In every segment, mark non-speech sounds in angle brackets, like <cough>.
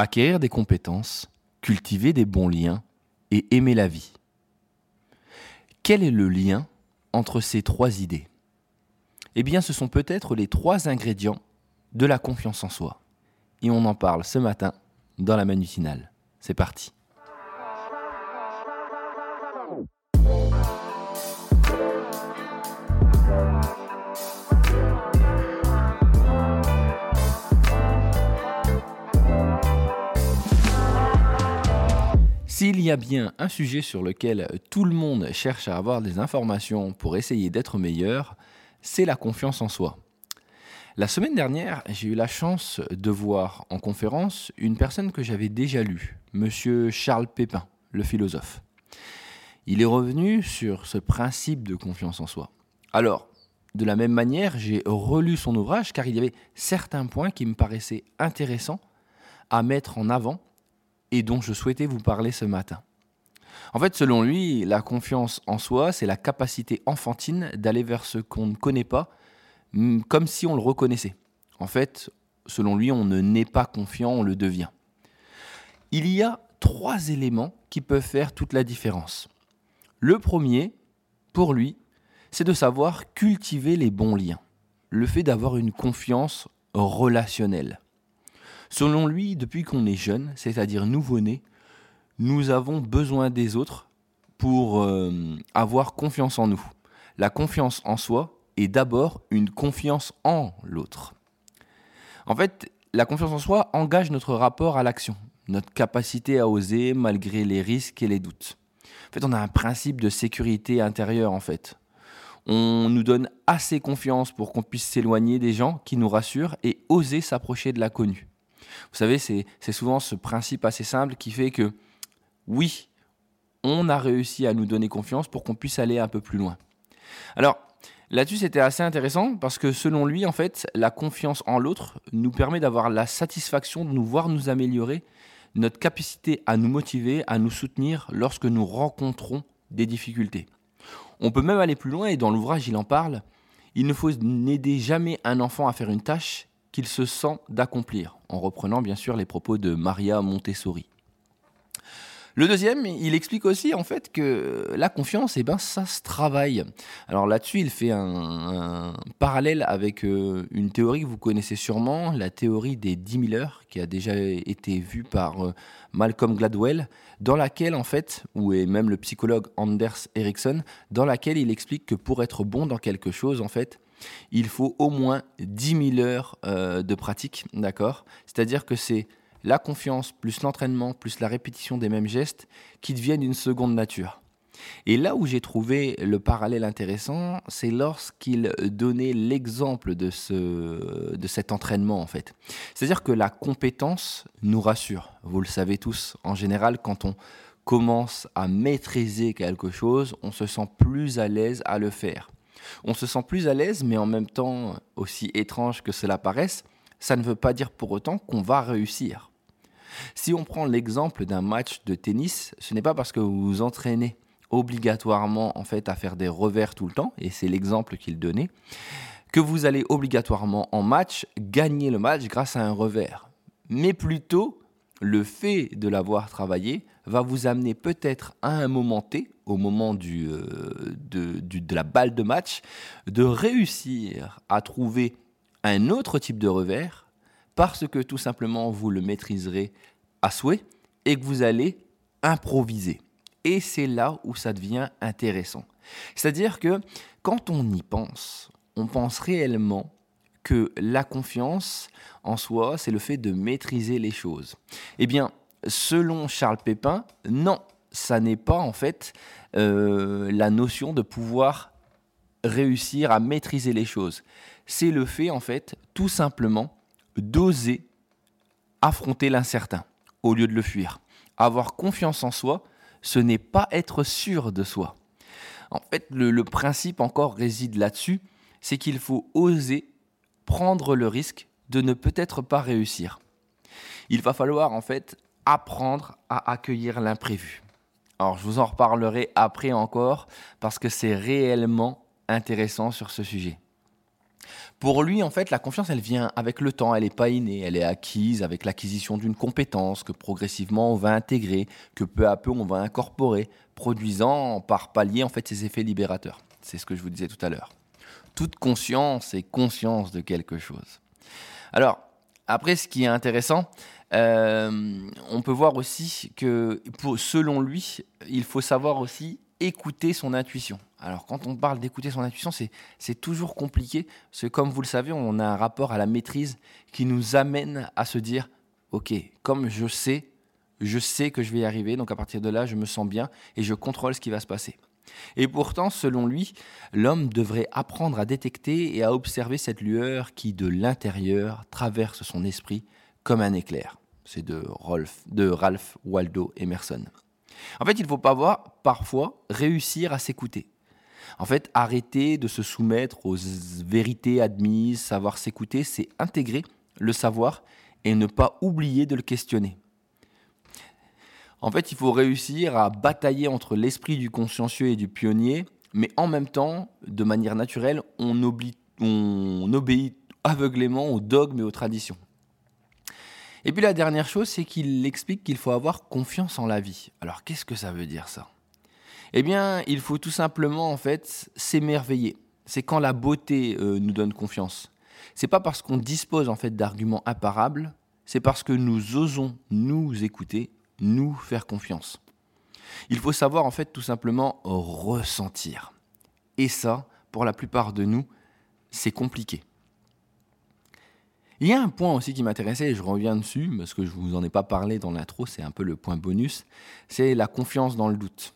acquérir des compétences, cultiver des bons liens et aimer la vie. Quel est le lien entre ces trois idées? Eh bien, ce sont peut-être les trois ingrédients de la confiance en soi. Et on en parle ce matin dans la manutinale. C'est parti. S'il y a bien un sujet sur lequel tout le monde cherche à avoir des informations pour essayer d'être meilleur, c'est la confiance en soi. La semaine dernière, j'ai eu la chance de voir en conférence une personne que j'avais déjà lue, monsieur Charles Pépin, le philosophe. Il est revenu sur ce principe de confiance en soi. Alors, de la même manière, j'ai relu son ouvrage car il y avait certains points qui me paraissaient intéressants à mettre en avant et dont je souhaitais vous parler ce matin. En fait, selon lui, la confiance en soi, c'est la capacité enfantine d'aller vers ce qu'on ne connaît pas, comme si on le reconnaissait. En fait, selon lui, on ne naît pas confiant, on le devient. Il y a trois éléments qui peuvent faire toute la différence. Le premier, pour lui, c'est de savoir cultiver les bons liens, le fait d'avoir une confiance relationnelle. Selon lui, depuis qu'on est jeune, c'est-à-dire nouveau-né, nous avons besoin des autres pour euh, avoir confiance en nous. La confiance en soi est d'abord une confiance en l'autre. En fait, la confiance en soi engage notre rapport à l'action, notre capacité à oser malgré les risques et les doutes. En fait, on a un principe de sécurité intérieure en fait. On nous donne assez confiance pour qu'on puisse s'éloigner des gens qui nous rassurent et oser s'approcher de l'inconnu. Vous savez, c'est souvent ce principe assez simple qui fait que oui, on a réussi à nous donner confiance pour qu'on puisse aller un peu plus loin. Alors, là-dessus, c'était assez intéressant parce que selon lui, en fait, la confiance en l'autre nous permet d'avoir la satisfaction de nous voir nous améliorer, notre capacité à nous motiver, à nous soutenir lorsque nous rencontrons des difficultés. On peut même aller plus loin et dans l'ouvrage, il en parle. Il ne faut n'aider jamais un enfant à faire une tâche qu'il se sent d'accomplir, en reprenant bien sûr les propos de Maria Montessori. Le deuxième, il explique aussi en fait que la confiance, eh ben, ça se travaille. Alors là-dessus, il fait un, parallèle avec euh, une théorie que vous connaissez sûrement, la théorie des 10 000 heures, qui a déjà été vue par euh, Malcolm Gladwell, dans laquelle en fait, ou même le psychologue Anders Ericsson, dans laquelle il explique que pour être bon dans quelque chose, en fait, il faut au moins 10 000 heures euh, de pratique, d'accord? C'est-à-dire que c'est la confiance plus l'entraînement plus la répétition des mêmes gestes qui deviennent une seconde nature. Et là où j'ai trouvé le parallèle intéressant, c'est lorsqu'il donnait l'exemple de, ce, de cet entraînement en fait. C'est-à-dire que la compétence nous rassure. Vous le savez tous, en général, quand on commence à maîtriser quelque chose, on se sent plus à l'aise à le faire. On se sent plus à l'aise, mais en même temps, aussi étrange que cela paraisse, ça ne veut pas dire pour autant qu'on va réussir. Si on prend l'exemple d'un match de tennis, ce n'est pas parce que vous vous entraînez obligatoirement en fait à faire des revers tout le temps, et c'est l'exemple qu'il donnait, que vous allez obligatoirement en match gagner le match grâce à un revers. Mais plutôt, le fait de l'avoir travaillé va vous amener peut-être à un moment T, au moment du, euh, de, de la balle de match, de réussir à trouver un autre type de revers parce que tout simplement vous le maîtriserez à souhait et que vous allez improviser. Et c'est là où ça devient intéressant. C'est-à-dire que quand on y pense, on pense réellement que la confiance en soi, c'est le fait de maîtriser les choses. Eh bien, selon Charles Pépin, non, ça n'est pas en fait euh, la notion de pouvoir réussir à maîtriser les choses. C'est le fait en fait tout simplement d'oser affronter l'incertain au lieu de le fuir. Avoir confiance en soi, ce n'est pas être sûr de soi. En fait, le principe encore réside là-dessus, c'est qu'il faut oser prendre le risque de ne peut-être pas réussir. Il va falloir en fait apprendre à accueillir l'imprévu. Alors je vous en reparlerai après encore parce que c'est réellement intéressant sur ce sujet. Pour lui, en fait, la confiance, elle vient avec le temps, elle n'est pas innée, elle est acquise avec l'acquisition d'une compétence que progressivement on va intégrer, que peu à peu on va incorporer, produisant par palier en fait ses effets libérateurs. C'est ce que je vous disais tout à l'heure. Toute conscience est conscience de quelque chose. Alors, après, ce qui est intéressant, on peut voir aussi que, selon lui, il faut savoir aussi écouter son intuition. Alors quand on parle d'écouter son intuition, c'est toujours compliqué, parce que comme vous le savez, on a un rapport à la maîtrise qui nous amène à se dire, ok, comme je sais, je sais que je vais y arriver, donc à partir de là, je me sens bien et je contrôle ce qui va se passer. Et pourtant, selon lui, l'homme devrait apprendre à détecter et à observer cette lueur qui, de l'intérieur, traverse son esprit comme un éclair. C'est de, de Ralph Waldo Emerson. En fait, il faut pas voir, parfois, réussir à s'écouter. En fait, arrêter de se soumettre aux vérités admises, savoir s'écouter, c'est intégrer le savoir et ne pas oublier de le questionner. En fait, il faut réussir à batailler entre l'esprit du consciencieux et du pionnier, mais en même temps, de manière naturelle, on, on obéit aveuglément aux dogmes et aux traditions. Et puis la dernière chose, c'est qu'il explique qu'il faut avoir confiance en la vie. Alors qu'est-ce que ça veut dire ça? Eh bien, il faut tout simplement en fait s'émerveiller. C'est quand la beauté euh, nous donne confiance. C'est pas parce qu'on dispose en fait d'arguments imparables, c'est parce que nous osons nous écouter, nous faire confiance. Il faut savoir en fait tout simplement ressentir. Et ça, pour la plupart de nous, c'est compliqué. Il y a un point aussi qui m'intéressait, et je reviens dessus, parce que je ne vous en ai pas parlé dans l'intro, c'est un peu le point bonus, c'est la confiance dans le doute.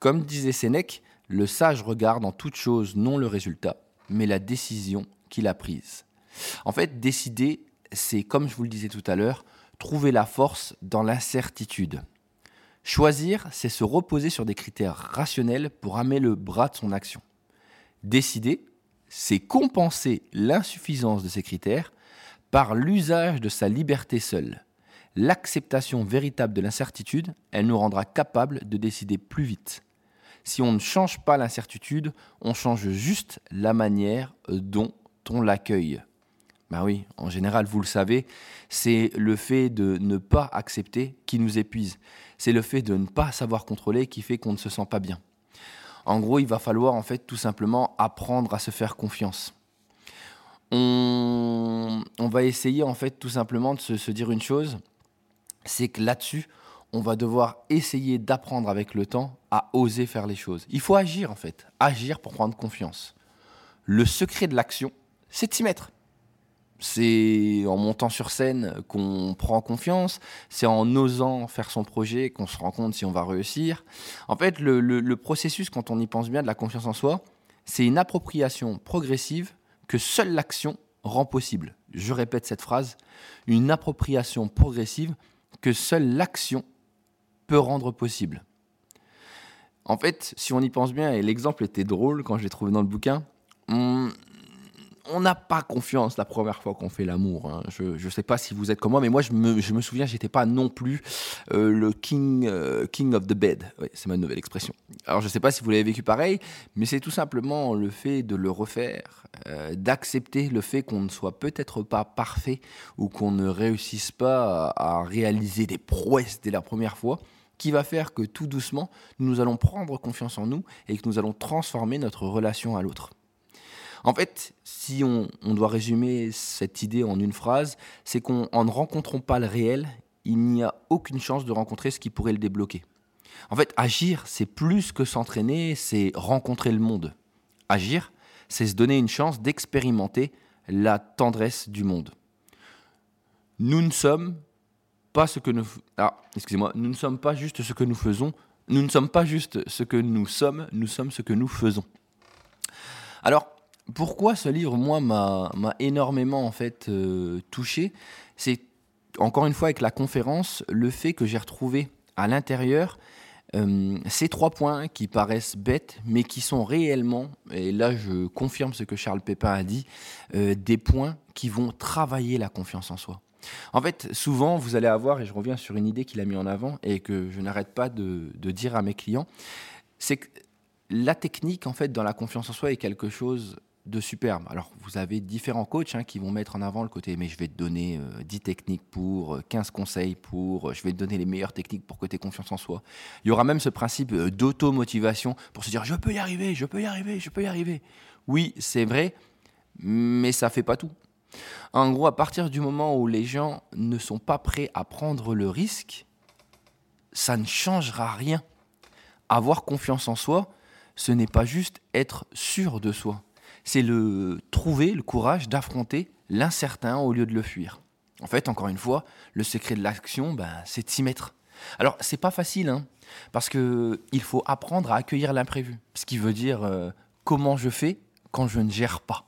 Comme disait Sénèque, le sage regarde en toute chose non le résultat, mais la décision qu'il a prise. En fait, décider, c'est, comme je vous le disais tout à l'heure, trouver la force dans l'incertitude. Choisir, c'est se reposer sur des critères rationnels pour amener le bras de son action. Décider, c'est compenser l'insuffisance de ces critères par l'usage de sa liberté seule. L'acceptation véritable de l'incertitude, elle nous rendra capables de décider plus vite. Si on ne change pas l'incertitude, on change juste la manière dont on l'accueille. Ben oui, en général, vous le savez, c'est le fait de ne pas accepter qui nous épuise. C'est le fait de ne pas savoir contrôler qui fait qu'on ne se sent pas bien. En gros, il va falloir en fait tout simplement apprendre à se faire confiance on, va essayer en fait tout simplement de se, dire une chose, c'est que là-dessus, on va devoir essayer d'apprendre avec le temps à oser faire les choses. Il faut agir en fait, agir pour prendre confiance. Le secret de l'action, c'est de s'y mettre. C'est en montant sur scène qu'on prend confiance, c'est en osant faire son projet qu'on se rend compte si on va réussir. En fait, le processus, quand on y pense bien, de la confiance en soi, c'est une appropriation progressive que seule l'action rend possible. Je répète cette phrase, une appropriation progressive que seule l'action peut rendre possible. En fait, si on y pense bien, et l'exemple était drôle quand je l'ai trouvé dans le bouquin, n'a pas confiance la première fois qu'on fait l'amour. Hein. Je ne sais pas si vous êtes comme moi, mais moi, je me, je me souviens, pas non plus euh, le king, euh, king of the bed. c'est ma nouvelle expression. Alors, je ne sais pas si vous l'avez vécu pareil, mais c'est tout simplement le fait de le refaire, euh, d'accepter le fait qu'on ne soit peut-être pas parfait ou qu'on ne réussisse pas à réaliser des prouesses dès la première fois qui va faire que tout doucement, nous allons prendre confiance en nous et que nous allons transformer notre relation à l'autre. En fait, si on, doit résumer cette idée en une phrase, c'est qu'en ne rencontrant pas le réel, il n'y a aucune chance de rencontrer ce qui pourrait le débloquer. En fait, agir, c'est plus que s'entraîner, c'est rencontrer le monde. Agir, c'est se donner une chance d'expérimenter la tendresse du monde. Nous ne sommes pas ce que nous ah, excusez-moi, nous ne sommes pas juste ce que nous faisons, nous ne sommes pas juste ce que nous sommes, nous sommes ce que nous faisons. Alors, pourquoi ce livre, moi, m'a énormément en fait euh, touché C'est encore une fois avec la conférence, le fait que j'ai retrouvé à l'intérieur euh, ces trois points qui paraissent bêtes, mais qui sont réellement, et là je confirme ce que Charles Pépin a dit, euh, des points qui vont travailler la confiance en soi. En fait, souvent, vous allez avoir, et je reviens sur une idée qu'il a mis en avant et que je n'arrête pas de, de dire à mes clients, c'est que la technique, en fait, dans la confiance en soi est quelque chose de superbe. Alors, vous avez différents coachs hein, qui vont mettre en avant le côté, mais je vais te donner 10 euh, techniques pour, 15 euh, conseils pour, euh, je vais te donner les meilleures techniques pour que tu aies confiance en soi. Il y aura même ce principe d'auto-motivation pour se dire, je peux y arriver, je peux y arriver, je peux y arriver. Oui, c'est vrai, mais ça fait pas tout. En gros, à partir du moment où les gens ne sont pas prêts à prendre le risque, ça ne changera rien. Avoir confiance en soi, ce n'est pas juste être sûr de soi c'est le trouver le courage d'affronter l'incertain au lieu de le fuir. En fait, encore une fois, le secret de l'action, ben, c'est de s'y mettre. Alors, c'est pas facile, hein, parce que il faut apprendre à accueillir l'imprévu, ce qui veut dire euh, comment je fais quand je ne gère pas.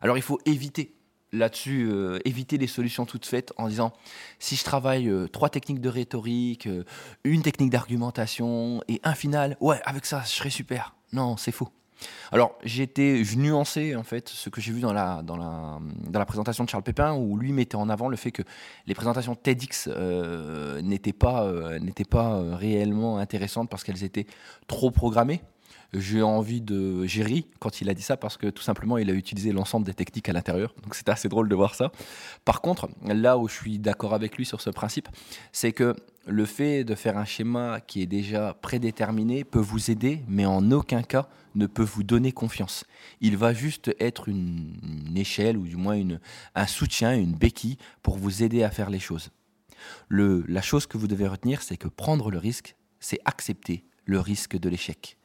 Alors, il faut éviter là-dessus, euh, éviter les solutions toutes faites en disant si je travaille euh, trois techniques de rhétorique, une technique d'argumentation et un final, ouais, avec ça, je serai super. Non, c'est faux. Alors, j'étais, nuançais en fait ce que j'ai vu dans la, dans, la, dans la présentation de Charles Pépin, où lui mettait en avant le fait que les présentations TEDx euh, n'étaient pas, euh, euh, réellement intéressantes parce qu'elles étaient trop programmées. J'ai envie de. J'ai ri quand il a dit ça parce que tout simplement il a utilisé l'ensemble des techniques à l'intérieur. Donc c'était assez drôle de voir ça. Par contre, là où je suis d'accord avec lui sur ce principe, c'est que le fait de faire un schéma qui est déjà prédéterminé peut vous aider, mais en aucun cas ne peut vous donner confiance. Il va juste être une, échelle ou du moins un soutien, une béquille pour vous aider à faire les choses. La chose que vous devez retenir, c'est que prendre le risque, c'est accepter le risque de l'échec.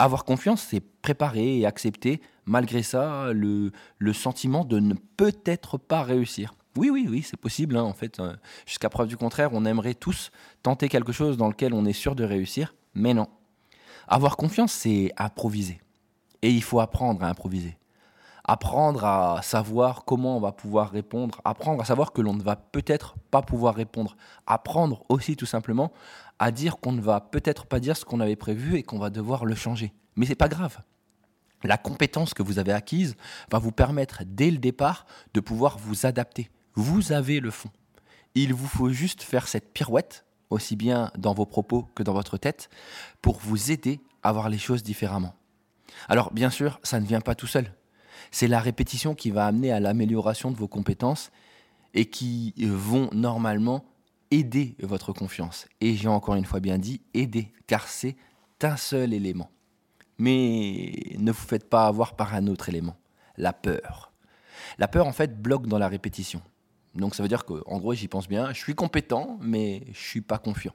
Avoir confiance, c'est préparer et accepter, malgré ça, le, le sentiment de ne peut-être pas réussir. Oui, oui, oui, c'est possible. Hein, en fait, euh, jusqu'à preuve du contraire, on aimerait tous tenter quelque chose dans lequel on est sûr de réussir, mais non. Avoir confiance, c'est improviser. Et il faut apprendre à improviser. Apprendre à savoir comment on va pouvoir répondre. Apprendre à savoir que l'on ne va peut-être pas pouvoir répondre. Apprendre aussi tout simplement à dire qu'on ne va peut-être pas dire ce qu'on avait prévu et qu'on va devoir le changer. Mais c'est pas grave la compétence que vous avez acquise va vous permettre dès le départ de pouvoir vous adapter, vous avez le fond. Il vous faut juste faire cette pirouette, aussi bien dans vos propos que dans votre tête, pour vous aider à voir les choses différemment. Alors bien sûr, ça ne vient pas tout seul. C'est la répétition qui va amener à l'amélioration de vos compétences et qui vont normalement aider votre confiance. Et j'ai encore une fois bien dit aider, car c'est un seul élément. Mais ne vous faites pas avoir par un autre élément, la peur. La peur, en fait, bloque dans la répétition. Donc ça veut dire qu'en gros, j'y pense bien, je suis compétent, mais je suis pas confiant.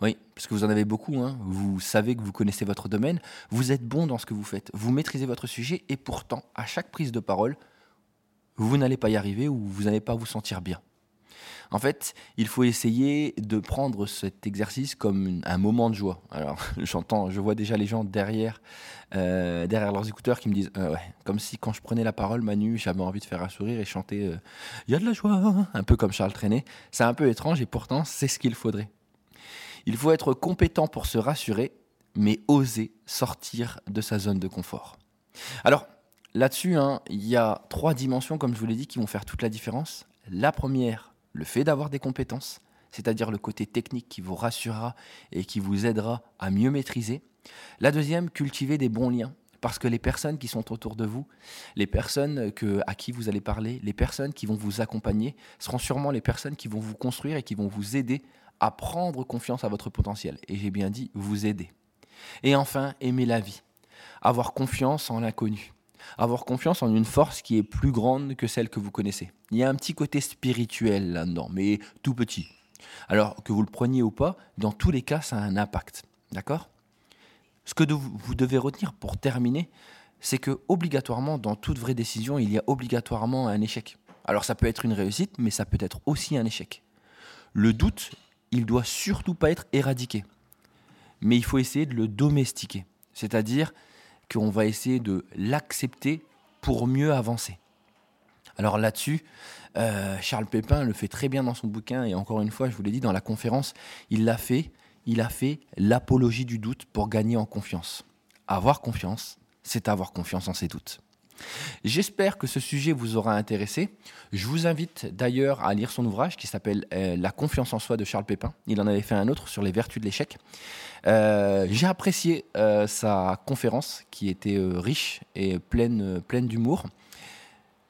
Oui, parce que vous en avez beaucoup, hein. vous savez que vous connaissez votre domaine, vous êtes bon dans ce que vous faites, vous maîtrisez votre sujet, et pourtant, à chaque prise de parole, vous n'allez pas y arriver ou vous n'allez pas vous sentir bien. En fait, il faut essayer de prendre cet exercice comme un moment de joie. Alors, <laughs> j'entends, je vois déjà les gens derrière, euh, derrière leurs écouteurs qui me disent, euh, comme si quand je prenais la parole, Manu, j'avais envie de faire un sourire et chanter, euh, il y a de la joie, un peu comme Charles Trenet. C'est un peu étrange et pourtant, c'est ce qu'il faudrait. Il faut être compétent pour se rassurer, mais oser sortir de sa zone de confort. Alors, là-dessus, hein, il y a trois dimensions, comme je vous l'ai dit, qui vont faire toute la différence. La première, le fait d'avoir des compétences, c'est-à-dire le côté technique qui vous rassurera et qui vous aidera à mieux maîtriser. La deuxième, cultiver des bons liens. Parce que les personnes qui sont autour de vous, les personnes à qui vous allez parler, les personnes qui vont vous accompagner, seront sûrement les personnes qui vont vous construire et qui vont vous aider à prendre confiance à votre potentiel. Et j'ai bien dit vous aider. Et enfin, aimer la vie. Avoir confiance en l'inconnu avoir confiance en une force qui est plus grande que celle que vous connaissez. Il y a un petit côté spirituel là-dedans, mais tout petit. Alors que vous le preniez ou pas, dans tous les cas, ça a un impact. D'accord? Ce que vous devez retenir pour terminer, c'est que obligatoirement, dans toute vraie décision, il y a obligatoirement un échec. Alors ça peut être une réussite, mais ça peut être aussi un échec. Le doute, il doit surtout pas être éradiqué, mais il faut essayer de le domestiquer. C'est-à-dire, qu'on va essayer de l'accepter pour mieux avancer. Alors là-dessus, euh, Charles Pépin le fait très bien dans son bouquin, et encore une fois, je vous l'ai dit dans la conférence, il l'a fait, il a fait l'apologie du doute pour gagner en confiance. Avoir confiance, c'est avoir confiance en ses doutes. J'espère que ce sujet vous aura intéressé. Je vous invite d'ailleurs à lire son ouvrage qui s'appelle euh, La confiance en soi de Charles Pépin. Il en avait fait un autre sur les vertus de l'échec. Euh, j'ai apprécié euh, sa conférence qui était riche et pleine, pleine d'humour.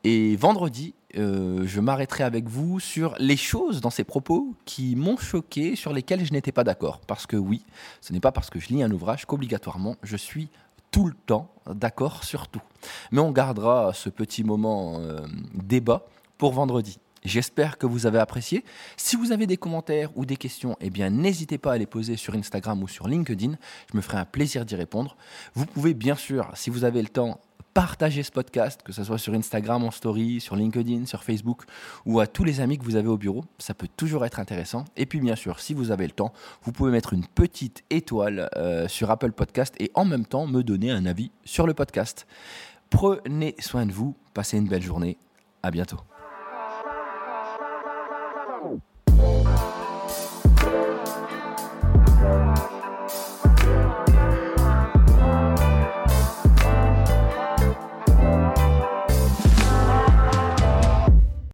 Et vendredi, je m'arrêterai avec vous sur les choses dans ses propos qui m'ont choqué, sur lesquelles je n'étais pas d'accord. Parce que oui, ce n'est pas parce que je lis un ouvrage qu'obligatoirement je suis tout le temps d'accord sur tout. Mais on gardera ce petit moment euh, débat pour vendredi. J'espère que vous avez apprécié. Si vous avez des commentaires ou des questions, eh bien n'hésitez pas à les poser sur Instagram ou sur LinkedIn. Je me ferai un plaisir d'y répondre. Vous pouvez bien sûr, si vous avez le temps, partagez ce podcast, que ce soit sur Instagram en story, sur LinkedIn, sur Facebook ou à tous les amis que vous avez au bureau. Ça peut toujours être intéressant. Et puis bien sûr, si vous avez le temps, vous pouvez mettre une petite étoile euh, sur Apple Podcast et en même temps me donner un avis sur le podcast. Prenez soin de vous, passez une belle journée. À bientôt.